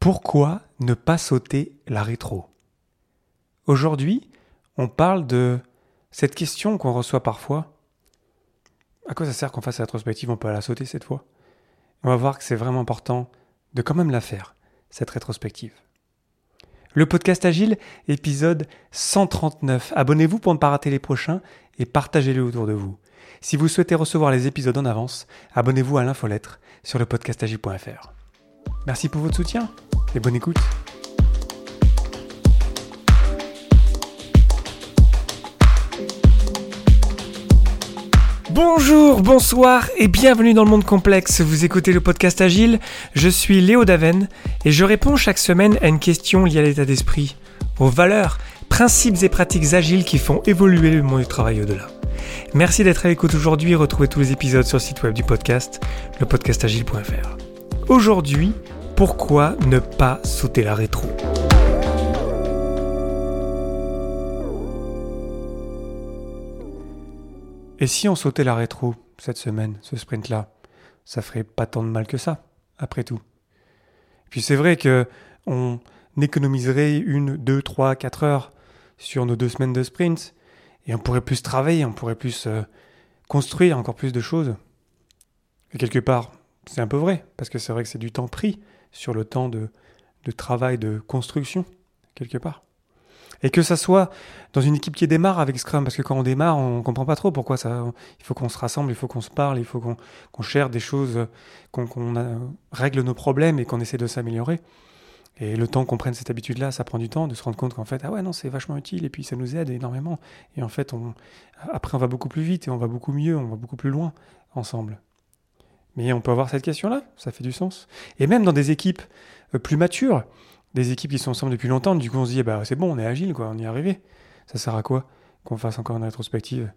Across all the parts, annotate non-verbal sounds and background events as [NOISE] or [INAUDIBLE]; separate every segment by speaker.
Speaker 1: Pourquoi ne pas sauter la rétro? Aujourd'hui, on parle de cette question qu'on reçoit parfois. À quoi ça sert qu'on fasse la rétrospective? On peut la sauter cette fois? On va voir que c'est vraiment important de quand même la faire, cette rétrospective. Le podcast Agile, épisode 139. Abonnez-vous pour ne pas rater les prochains et partagez-les autour de vous. Si vous souhaitez recevoir les épisodes en avance, abonnez-vous à l'infolettre sur le podcastagile.fr. Merci pour votre soutien et bonne écoute. Bonjour, bonsoir et bienvenue dans le monde complexe. Vous écoutez le podcast Agile. Je suis Léo Daven et je réponds chaque semaine à une question liée à l'état d'esprit, aux valeurs, principes et pratiques agiles qui font évoluer le monde du travail au-delà. Merci d'être à l'écoute aujourd'hui et retrouvez tous les épisodes sur le site web du podcast, lepodcastagile.fr. Aujourd'hui, pourquoi ne pas sauter la rétro? Et si on sautait la rétro cette semaine, ce sprint-là, ça ferait pas tant de mal que ça, après tout. Puis c'est vrai que on économiserait une, deux, trois, quatre heures sur nos deux semaines de sprint, et on pourrait plus travailler, on pourrait plus euh, construire encore plus de choses. Et quelque part, c'est un peu vrai, parce que c'est vrai que c'est du temps pris sur le temps de, travail, de construction, quelque part. Et que ça soit dans une équipe qui démarre avec Scrum, parce que quand on démarre, on comprend pas trop pourquoi ça. Il faut qu'on se rassemble, il faut qu'on se parle, il faut qu'on cherche des choses, qu'on règle nos problèmes et qu'on essaie de s'améliorer. Et le temps qu'on prenne cette habitude-là, ça prend du temps de se rendre compte qu'en fait, ah ouais, non, c'est vachement utile et puis ça nous aide énormément. Et en fait, on, après, on va beaucoup plus vite et on va beaucoup mieux, on va beaucoup plus loin ensemble. Mais on peut avoir cette question-là, ça fait du sens. Et même dans des équipes euh, plus matures, des équipes qui sont ensemble depuis longtemps, du coup on se dit, bah, c'est bon, on est agile, quoi, on y est arrivé. Ça sert à quoi qu'on fasse encore une rétrospective?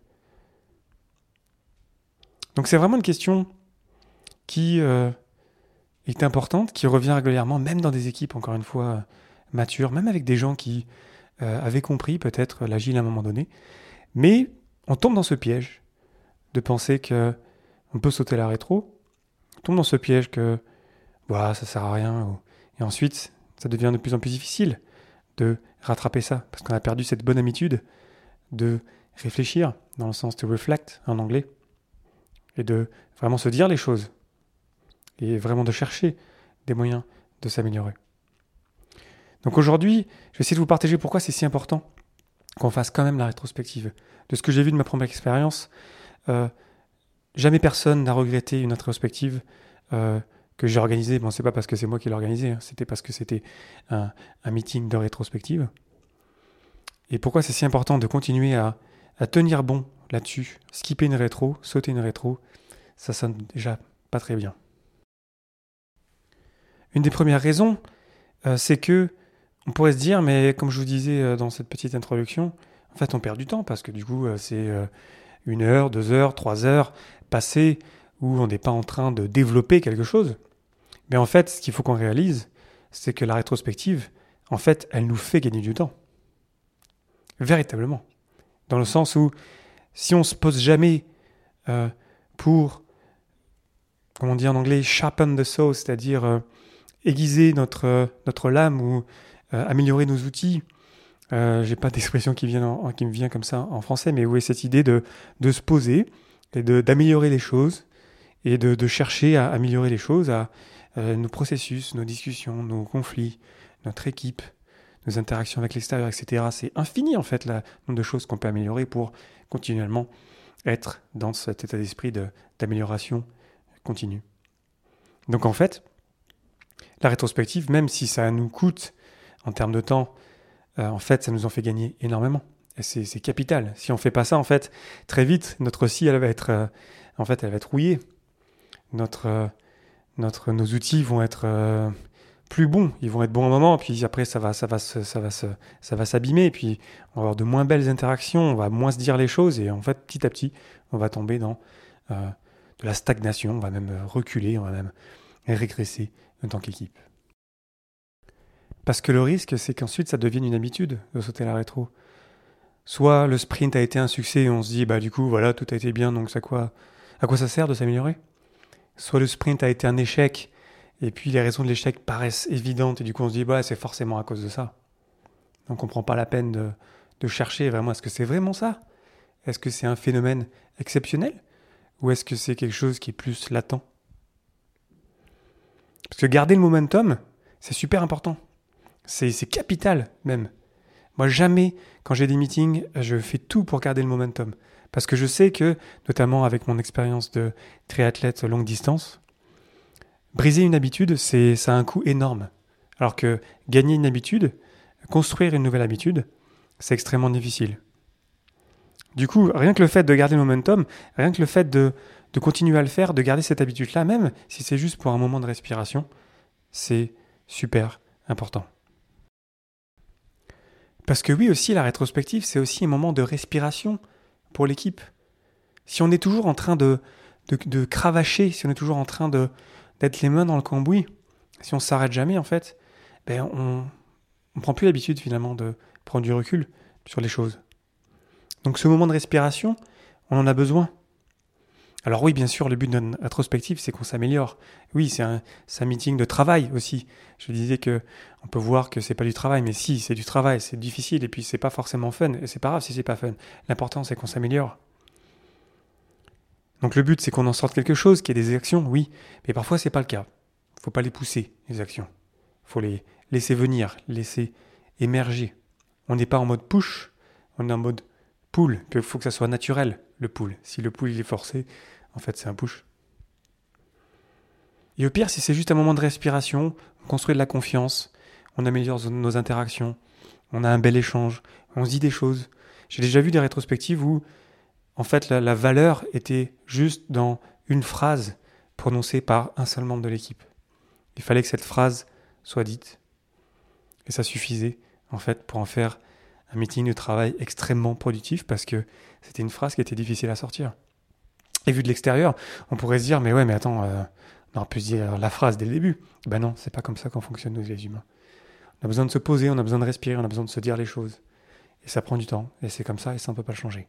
Speaker 1: Donc c'est vraiment une question qui euh, est importante, qui revient régulièrement, même dans des équipes, encore une fois, matures, même avec des gens qui euh, avaient compris peut-être l'agile à un moment donné. Mais on tombe dans ce piège de penser que on peut sauter la rétro, tombe dans ce piège que voilà, ça sert à rien. Et ensuite, ça devient de plus en plus difficile de rattraper ça, parce qu'on a perdu cette bonne habitude de réfléchir, dans le sens de reflect en anglais, et de vraiment se dire les choses, et vraiment de chercher des moyens de s'améliorer. Donc aujourd'hui, je vais essayer de vous partager pourquoi c'est si important qu'on fasse quand même la rétrospective. De ce que j'ai vu de ma première expérience, euh, Jamais personne n'a regretté une rétrospective euh, que j'ai organisée. Bon, c'est pas parce que c'est moi qui l'ai organisée, hein. c'était parce que c'était un, meeting de rétrospective. Et pourquoi c'est si important de continuer à, tenir bon là-dessus Skipper une rétro, sauter une rétro, ça sonne déjà pas très bien. Une des premières raisons, euh, c'est que on pourrait se dire, mais comme je vous disais euh, dans cette petite introduction, en fait, on perd du temps parce que du coup, c'est une heure, deux heures, trois heures passé où on n'est pas en train de développer quelque chose. Mais en fait, ce qu'il faut qu'on réalise, c'est que la rétrospective, en fait, elle nous fait gagner du temps. Véritablement. Dans le sens où, si on se pose jamais euh, pour, comment dire en anglais, sharpen the saw, c'est-à-dire euh, aiguiser notre, notre lame ou euh, améliorer nos outils, j'ai pas d'expression qui, me vient comme ça en français, mais est cette idée de, de se poser, et d'améliorer les choses et de, chercher à améliorer les choses, à euh, nos processus, nos discussions, nos conflits, notre équipe, nos interactions avec l'extérieur, etc. C'est infini en fait le nombre de choses qu'on peut améliorer pour continuellement être dans cet état d'esprit d'amélioration continue. Donc en fait, la rétrospective, même si ça nous coûte en termes de temps, euh, en fait, ça nous en fait gagner énormément c'est capital. Si on fait pas ça, en fait, très vite, notre scie, elle va être, euh, en fait, elle va être rouillée. Notre, euh, notre, nos outils vont être plus bons. Ils vont être bons un moment, puis après, ça va, ça va, ça va, ça va s'abîmer. Puis, on va avoir de moins belles interactions. On va moins se dire les choses, et en fait, petit à petit, on va tomber dans de la stagnation. On va même reculer, on va même régresser en tant qu'équipe. Parce que le risque, c'est qu'ensuite, ça devienne une habitude de sauter la rétro. Soit le sprint a été un succès et on se dit, bah du coup, voilà, tout a été bien, donc ça quoi, à quoi ça sert de s'améliorer? Soit le sprint a été un échec Et puis les raisons de l'échec paraissent évidentes et du coup on se dit bah c'est forcément à cause de ça. Donc on prend pas la peine de chercher vraiment est-ce que c'est vraiment ça? Est-ce que c'est un phénomène exceptionnel? Ou est-ce que c'est quelque chose qui est plus latent? Parce que garder le momentum, c'est super important. C'est capital même. Moi, jamais, quand j'ai des meetings, je fais tout pour garder le momentum. Parce que je sais que, notamment avec mon expérience de triathlète longue distance, briser une habitude, c'est ça a un coût énorme. Alors que gagner une habitude, construire une nouvelle habitude, c'est extrêmement difficile. Du coup, rien que le fait de garder le momentum, rien que le fait de, de continuer à le faire, de garder cette habitude-là, même si c'est juste pour un moment de respiration, c'est super important. Parce que oui aussi, la rétrospective, c'est aussi un moment de respiration pour l'équipe. Si on est toujours en train de, de, cravacher, si on est toujours en train de d'être les mains dans le cambouis, si on s'arrête jamais en fait, ben on ne prend plus l'habitude finalement de prendre du recul sur les choses. Donc ce moment de respiration, on en a besoin. Alors oui, bien sûr, le but d'une rétrospective, c'est qu'on s'améliore. Oui, c'est un, meeting de travail aussi. Je disais que on peut voir que c'est pas du travail, mais si, c'est du travail, c'est difficile et puis c'est pas forcément fun. Et c'est pas grave si c'est pas fun. L'important, c'est qu'on s'améliore. Donc le but, c'est qu'on en sorte quelque chose, qu'il y ait des actions, oui, mais parfois c'est pas le cas. Faut pas les pousser, les actions. Faut les laisser venir, laisser émerger. On n'est pas en mode push, on est en mode pull, il faut que ça soit naturel, le pull. Si le pull il est forcé, en fait, c'est un push. Et au pire, si c'est juste un moment de respiration, on construit de la confiance, on améliore nos interactions, on a un bel échange, on se dit des choses. J'ai déjà vu des rétrospectives où, en fait, la, valeur était juste dans une phrase prononcée par un seul membre de l'équipe. Il fallait que cette phrase soit dite. Et ça suffisait, en fait, pour en faire un meeting de travail extrêmement productif parce que c'était une phrase qui était difficile à sortir. Et vu de l'extérieur, on pourrait se dire, mais ouais, mais attends, euh, on aurait pu se dire la phrase dès le début. Ben non, c'est pas comme ça qu'on fonctionne, nous, les humains. On a besoin de se poser, on a besoin de respirer, on a besoin de se dire les choses. Et ça prend du temps, et c'est comme ça, et ça, on peut pas le changer.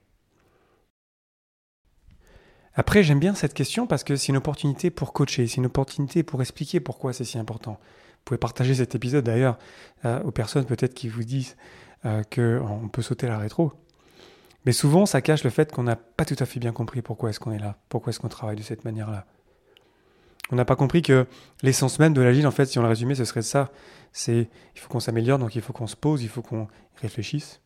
Speaker 1: Après, j'aime bien cette question parce que c'est une opportunité pour coacher, c'est une opportunité pour expliquer pourquoi c'est si important. Vous pouvez partager cet épisode d'ailleurs euh, aux personnes peut-être qui vous disent euh, qu'on peut sauter la rétro. Mais souvent, ça cache le fait qu'on n'a pas tout à fait bien compris pourquoi est-ce qu'on est là, pourquoi est-ce qu'on travaille de cette manière-là. On n'a pas compris que l'essence même de l'agile, en fait, si on le résumait, ce serait ça. C'est il faut qu'on s'améliore, donc il faut qu'on se pose, il faut qu'on réfléchisse.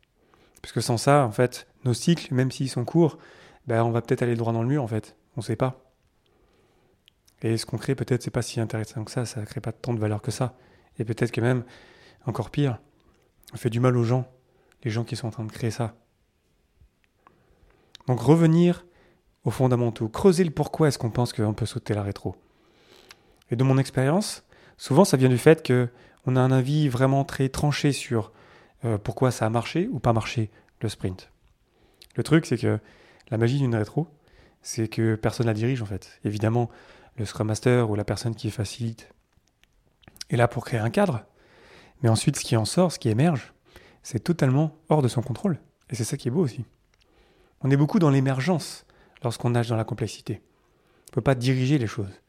Speaker 1: Parce que sans ça, en fait, nos cycles, même s'ils sont courts, ben, on va peut-être aller droit dans le mur, en fait. On ne sait pas. Et ce qu'on crée, peut-être, c'est pas si intéressant que ça, ça ne crée pas tant de valeur que ça. Et peut-être que même, encore pire, fait du mal aux gens, les gens qui sont en train de créer ça. Donc revenir aux fondamentaux, creuser le pourquoi est-ce qu'on pense qu'on peut sauter la rétro. Et de mon expérience, souvent ça vient du fait que on a un avis vraiment très tranché sur euh, pourquoi ça a marché ou pas marché le sprint. Le truc, c'est que la magie d'une rétro, c'est que personne la dirige en fait. Évidemment, le Scrum Master ou la personne qui facilite est là pour créer un cadre, mais ensuite ce qui en sort, ce qui émerge, c'est totalement hors de son contrôle. Et c'est ça qui est beau aussi. On est beaucoup dans l'émergence lorsqu'on nage dans la complexité. On ne peut pas diriger les choses.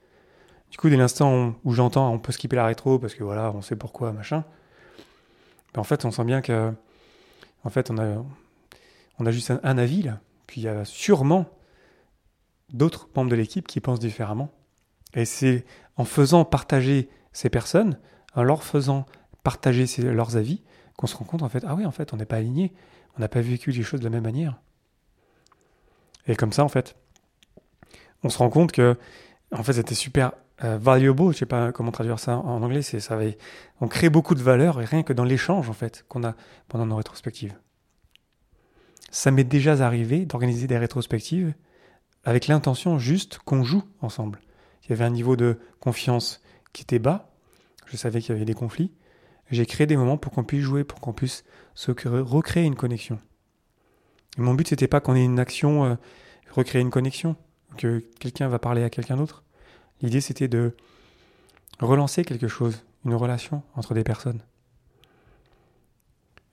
Speaker 1: Du coup, dès l'instant où j'entends on peut skipper la rétro parce que voilà, on sait pourquoi, machin, ben, en fait, on sent bien que fait, on a, juste un, avis là. Puis il y a sûrement d'autres membres de l'équipe qui pensent différemment. Et c'est en faisant partager ces personnes, en leur faisant partager leurs avis, qu'on se rend compte en fait, ah oui, en fait, on n'est pas aligné, on n'a pas vécu les choses de la même manière. Et comme ça, en fait, on se rend compte que, en fait, c'était super euh, valuable, je sais pas comment traduire ça en anglais, c'est ça on crée beaucoup de valeur rien que dans l'échange en fait qu'on a pendant nos rétrospectives. Ça m'est déjà arrivé d'organiser des rétrospectives avec l'intention juste qu'on joue ensemble. Il y avait un niveau de confiance qui était bas, je savais qu'il y avait des conflits, j'ai créé des moments pour qu'on puisse jouer, pour qu'on puisse se recréer une connexion. Mon but, c'était pas qu'on ait une action, euh, recréer une connexion, que quelqu'un va parler à quelqu'un d'autre. L'idée, c'était de relancer quelque chose, une relation entre des personnes.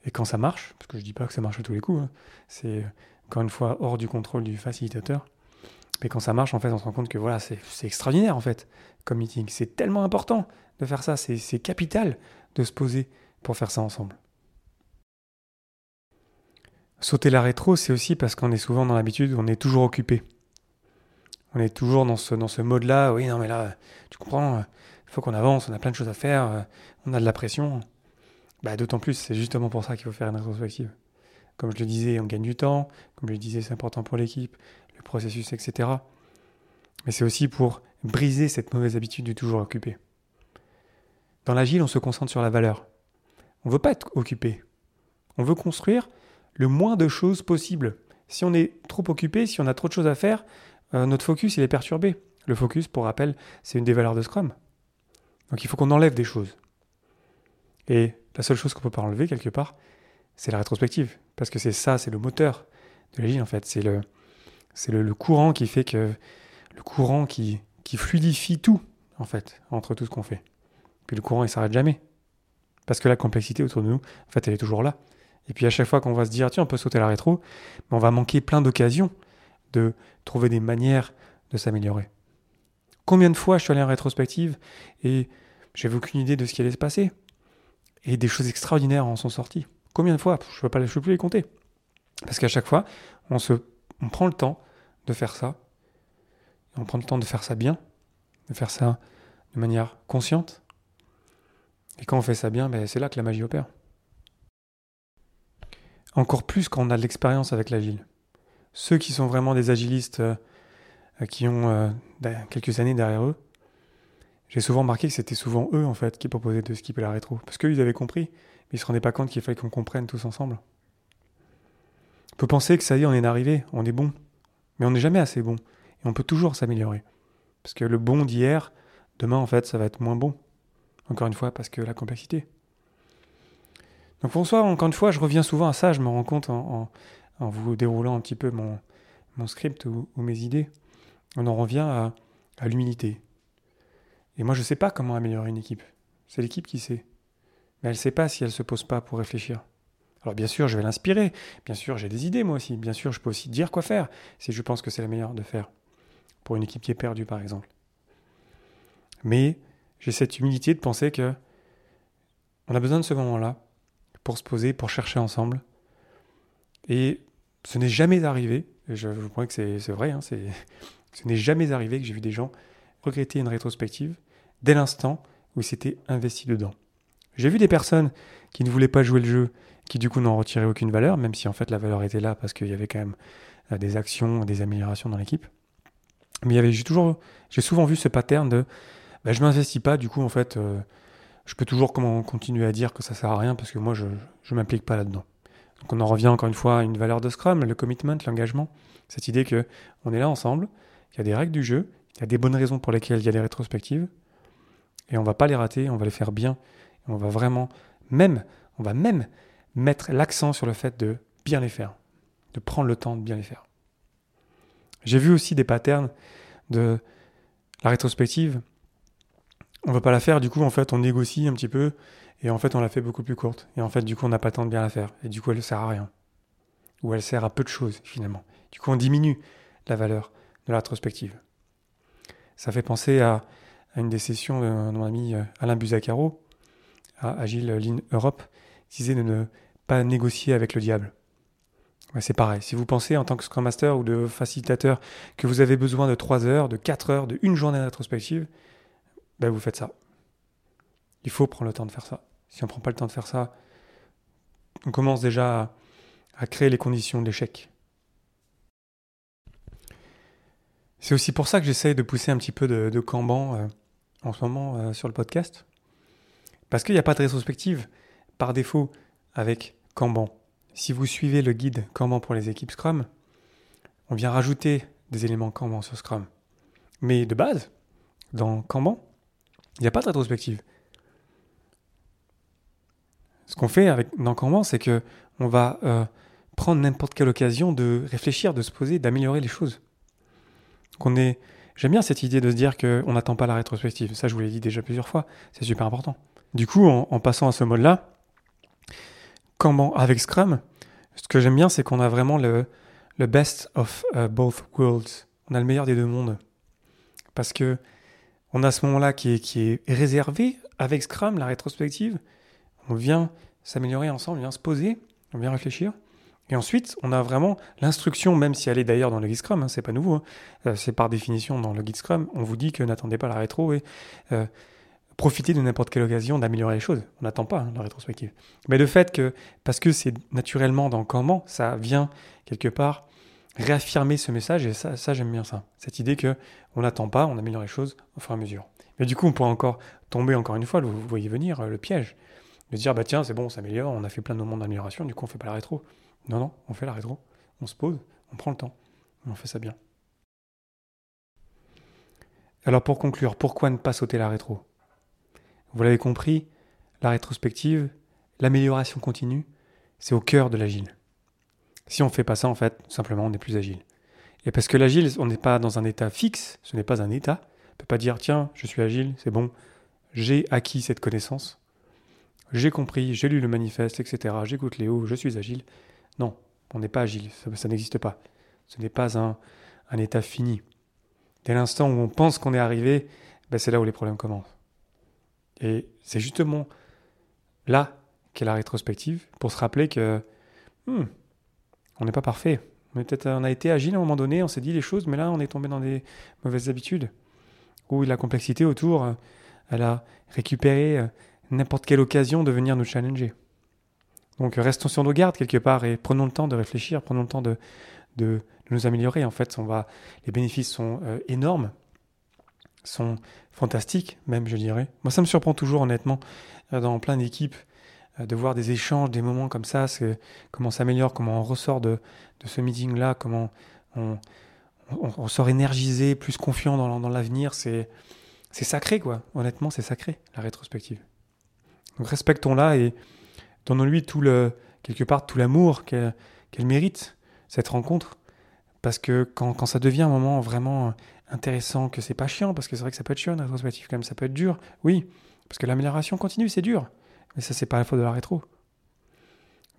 Speaker 1: Et quand ça marche, parce que je dis pas que ça marche à tous les coups, hein, c'est encore une fois hors du contrôle du facilitateur. Mais quand ça marche, en fait, on se rend compte que voilà, c'est extraordinaire en fait comme meeting. C'est tellement important de faire ça. C'est capital de se poser pour faire ça ensemble. Sauter la rétro, c'est aussi parce qu'on est souvent dans l'habitude, on est toujours occupé. On est toujours dans ce, mode-là, oui, non mais là, tu comprends, il faut qu'on avance, on a plein de choses à faire, on a de la pression. Bah, D'autant plus, c'est justement pour ça qu'il faut faire une rétrospective. Comme je le disais, on gagne du temps, comme je le disais, c'est important pour l'équipe, le processus, etc. Mais c'est aussi pour briser cette mauvaise habitude du toujours occupé. Dans l'agile, on se concentre sur la valeur. On ne veut pas être occupé. On veut construire le moins de choses possible. Si on est trop occupé, si on a trop de choses à faire, euh, notre focus il est perturbé. Le focus, pour rappel, c'est une des valeurs de Scrum. Donc il faut qu'on enlève des choses. Et la seule chose qu'on peut pas enlever quelque part, c'est la rétrospective. Parce que c'est ça, c'est le moteur de l'agile en fait. C'est le, le, courant qui fait que. Le courant qui, qui fluidifie tout, en fait, entre tout ce qu'on fait. Puis le courant, il s'arrête jamais. Parce que la complexité autour de nous, en fait, elle est toujours là. Et puis à chaque fois qu'on va se dire, tiens, on peut sauter la rétro, on va manquer plein d'occasions de trouver des manières de s'améliorer. Combien de fois je suis allé en rétrospective et j'avais aucune idée de ce qui allait se passer? Et des choses extraordinaires en sont sorties. Combien de fois? Je ne peux, peux plus les compter. Parce qu'à chaque fois, on, se, on prend le temps de faire ça. on prend le temps de faire ça bien, de faire ça de manière consciente. Et quand on fait ça bien, ben, c'est là que la magie opère. Encore plus quand on a de l'expérience avec l'agile. Ceux qui sont vraiment des agilistes euh, qui ont euh, quelques années derrière eux, j'ai souvent remarqué que c'était souvent eux en fait qui proposaient de skipper la rétro. Parce qu'eux, ils avaient compris, mais ils se rendaient pas compte qu'il fallait qu'on comprenne tous ensemble. On peut penser que ça y est, on est arrivé, on est bon. Mais on n'est jamais assez bon. Et on peut toujours s'améliorer. Parce que le bon d'hier, demain en fait, ça va être moins bon. Encore une fois, parce que la complexité. Donc François, encore une fois, je reviens souvent à ça, je me rends compte en, vous déroulant un petit peu mon, mon script ou, mes idées. On en revient à, à l'humilité. Et moi, je ne sais pas comment améliorer une équipe. C'est l'équipe qui sait. Mais elle ne sait pas si elle ne se pose pas pour réfléchir. Alors bien sûr, je vais l'inspirer. Bien sûr, j'ai des idées moi aussi. Bien sûr, je peux aussi dire quoi faire si je pense que c'est la meilleure de faire. Pour une équipe qui est perdue, par exemple. Mais j'ai cette humilité de penser que on a besoin de ce moment-là pour se poser, pour chercher ensemble. Et ce n'est jamais arrivé, je vous promets que c'est vrai, hein, ce n'est jamais arrivé que j'ai vu des gens regretter une rétrospective dès l'instant où ils s'étaient investis dedans. J'ai vu des personnes qui ne voulaient pas jouer le jeu, qui du coup n'en retiraient aucune valeur, même si en fait la valeur était là parce qu'il y avait quand même euh, des actions, des améliorations dans l'équipe. Mais j'ai souvent vu ce pattern de, bah, je m'investis pas, du coup en fait, euh, je peux toujours continuer à dire que ça sert à rien parce que moi je ne m'implique pas là-dedans. Donc on en revient encore une fois à une valeur de Scrum, le commitment, l'engagement, cette idée que on est là ensemble, qu'il y a des règles du jeu, il y a des bonnes raisons pour lesquelles il y a des rétrospectives, et on va pas les rater, on va les faire bien, et on va vraiment même, on va même mettre l'accent sur le fait de bien les faire, de prendre le temps de bien les faire. J'ai vu aussi des patterns de la rétrospective on va pas la faire, du coup, en fait, on négocie un petit peu, et en fait, on la fait beaucoup plus courte. Et en fait, du coup, on n'a pas temps de bien la faire. Et du coup, elle ne sert à rien. Ou elle sert à peu de choses, finalement. Du coup, on diminue la valeur de la rétrospective. Ça fait penser à, une des sessions de, mon ami euh, Alain Buzacaro, à Agile Lean Europe, qui disait de ne pas négocier avec le diable. c'est pareil. Si vous pensez en tant que Scrum Master ou de facilitateur que vous avez besoin de 3 heures, de 4 heures, de une journée rétrospective, ben vous faites ça. Il faut prendre le temps de faire ça. Si on ne prend pas le temps de faire ça, on commence déjà à, créer les conditions de l'échec. C'est aussi pour ça que j'essaye de pousser un petit peu de, de Kanban euh, en ce moment euh, sur le podcast. Parce qu'il n'y a pas de rétrospective par défaut avec Kanban. Si vous suivez le guide Kanban pour les équipes Scrum, on vient rajouter des éléments Kanban sur Scrum. Mais de base, dans Kanban, il n'y a pas de rétrospective. Ce qu'on fait avec, dans Kanban, c'est que on va euh, prendre n'importe quelle occasion de réfléchir, de se poser, d'améliorer les choses. Donc est, j'aime bien cette idée de se dire qu'on n'attend pas la rétrospective. Ça, je vous l'ai dit déjà plusieurs fois. C'est super important. Du coup, en, passant à ce mode-là, Kanban avec Scrum, ce que j'aime bien, c'est qu'on a vraiment le, le best of euh, both worlds. On a le meilleur des deux mondes. Parce que on a ce moment-là qui est, qui est réservé avec Scrum, la rétrospective, on vient s'améliorer ensemble, on vient se poser, on vient réfléchir. Et ensuite, on a vraiment l'instruction, même si elle est d'ailleurs dans le guide Scrum, hein, c'est pas nouveau, hein. euh, c'est par définition dans le guide Scrum, on vous dit que n'attendez pas la rétro et euh, profitez de n'importe quelle occasion d'améliorer les choses. On n'attend pas hein, la rétrospective. Mais le fait que, parce que c'est naturellement dans comment, ça vient quelque part réaffirmer ce message, et ça, j'aime bien ça. Cette idée que on n'attend pas, on améliore les choses au fur et à mesure. Mais du coup, on pourrait encore tomber encore une fois, vous voyez venir euh, le piège, de dire bah tiens, c'est bon, on s'améliore, on a fait plein de moments d'amélioration, du coup on fait pas la rétro. Non, non, on fait la rétro, on se pose, on prend le temps, on fait ça bien. Alors pour conclure, pourquoi ne pas sauter la rétro? Vous l'avez compris, la rétrospective, l'amélioration continue, c'est au cœur de l'agile. Si on ne fait pas ça, en fait, simplement, on n'est plus agile. Et parce que l'agile, on n'est pas dans un état fixe, ce n'est pas un état. On ne peut pas dire, tiens, je suis agile, c'est bon, j'ai acquis cette connaissance, j'ai compris, j'ai lu le manifeste, etc., j'écoute Léo, je suis agile. Non, on n'est pas agile, ça, n'existe pas. Ce n'est pas un, état fini. Dès l'instant où on pense qu'on est arrivé, ben c'est là où les problèmes commencent. Et c'est justement là qu'est la rétrospective, pour se rappeler que hmm, on n'est pas parfait. On, peut-être, on a été agile à un moment donné, on s'est dit les choses, mais là, on est tombé dans des mauvaises habitudes. Ou la complexité autour, euh, elle a récupéré euh, n'importe quelle occasion de venir nous challenger. Donc restons sur nos gardes quelque part et prenons le temps de réfléchir, prenons le temps de, de, nous améliorer. En fait, on va, les bénéfices sont euh, énormes, sont fantastiques même, je dirais. Moi, ça me surprend toujours, honnêtement, dans plein d'équipes, euh, de voir des échanges, des moments comme ça, comment on s'améliore, comment on ressort de, de ce meeting-là, comment on, on, sort énergisé, plus confiant dans, dans l'avenir. C'est, sacré, quoi. Honnêtement, c'est sacré, la rétrospective. Donc respectons-la et donnons-lui tout le, quelque part tout l'amour qu'elle, mérite, cette rencontre. Parce que quand, quand, ça devient un moment vraiment intéressant, que c'est pas chiant, parce que c'est vrai que ça peut être chiant, la rétrospective, quand même, ça peut être dur, oui, parce que l'amélioration continue, c'est dur. Mais ça, c'est pas la faute de la rétro.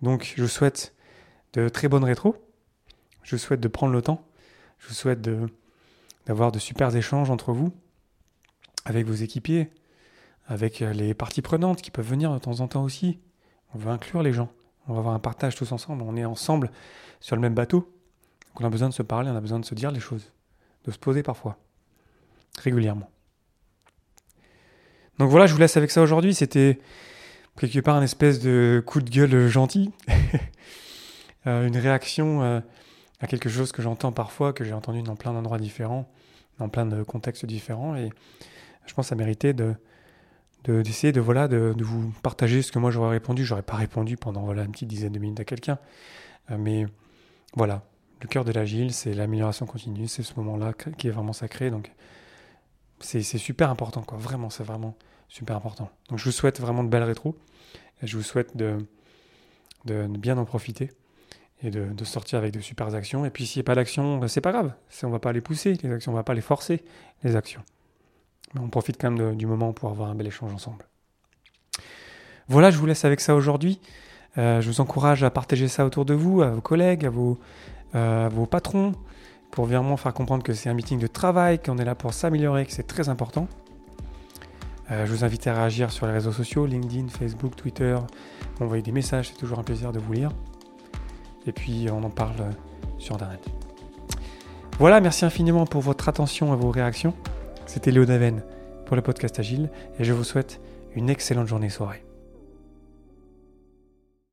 Speaker 1: Donc, je vous souhaite de très bonnes rétros. Je vous souhaite de prendre le temps. Je vous souhaite d'avoir de super échanges entre vous, avec vos équipiers, avec les parties prenantes qui peuvent venir de temps en temps aussi. On veut inclure les gens. On va avoir un partage tous ensemble. On est ensemble sur le même bateau. Donc on a besoin de se parler, on a besoin de se dire les choses, de se poser parfois, régulièrement. Donc voilà, je vous laisse avec ça aujourd'hui. C'était quelque part un espèce de coup de gueule gentil, [LAUGHS] euh, une réaction euh, à quelque chose que j'entends parfois, que j'ai entendu dans plein d'endroits différents, dans plein de contextes différents, et je pense ça méritait de d'essayer de, voilà de, vous partager ce que moi j'aurais répondu. J'aurais pas répondu pendant voilà une petite dizaine de minutes à quelqu'un, euh, mais voilà, le cœur de l'agile, c'est l'amélioration continue, c'est ce moment-là qui est vraiment sacré, donc c'est super important quoi. Vraiment, c'est vraiment super important. Donc je vous souhaite vraiment de belles rétros. Je vous souhaite de, de, bien en profiter et de, sortir avec de super actions. Et puis s'il n'y a pas d'action, ben, c'est pas grave. On ne va pas les pousser, les actions, on ne va pas les forcer, les actions. Mais on profite quand même du moment pour avoir un bel échange ensemble. Voilà, je vous laisse avec ça aujourd'hui. Euh, je vous encourage à partager ça autour de vous, à vos collègues, à vos, euh, à vos patrons, pour vraiment faire comprendre que c'est un meeting de travail, qu'on est là pour s'améliorer, que c'est très important. Euh, je vous invite à réagir sur les réseaux sociaux, LinkedIn, Facebook, Twitter, m'envoyer des messages, c'est toujours un plaisir de vous lire. Et puis on en parle euh, sur Internet. Voilà, merci infiniment pour votre attention et vos réactions. C'était Léo Daven pour le podcast Agile et je vous souhaite une excellente journée soirée.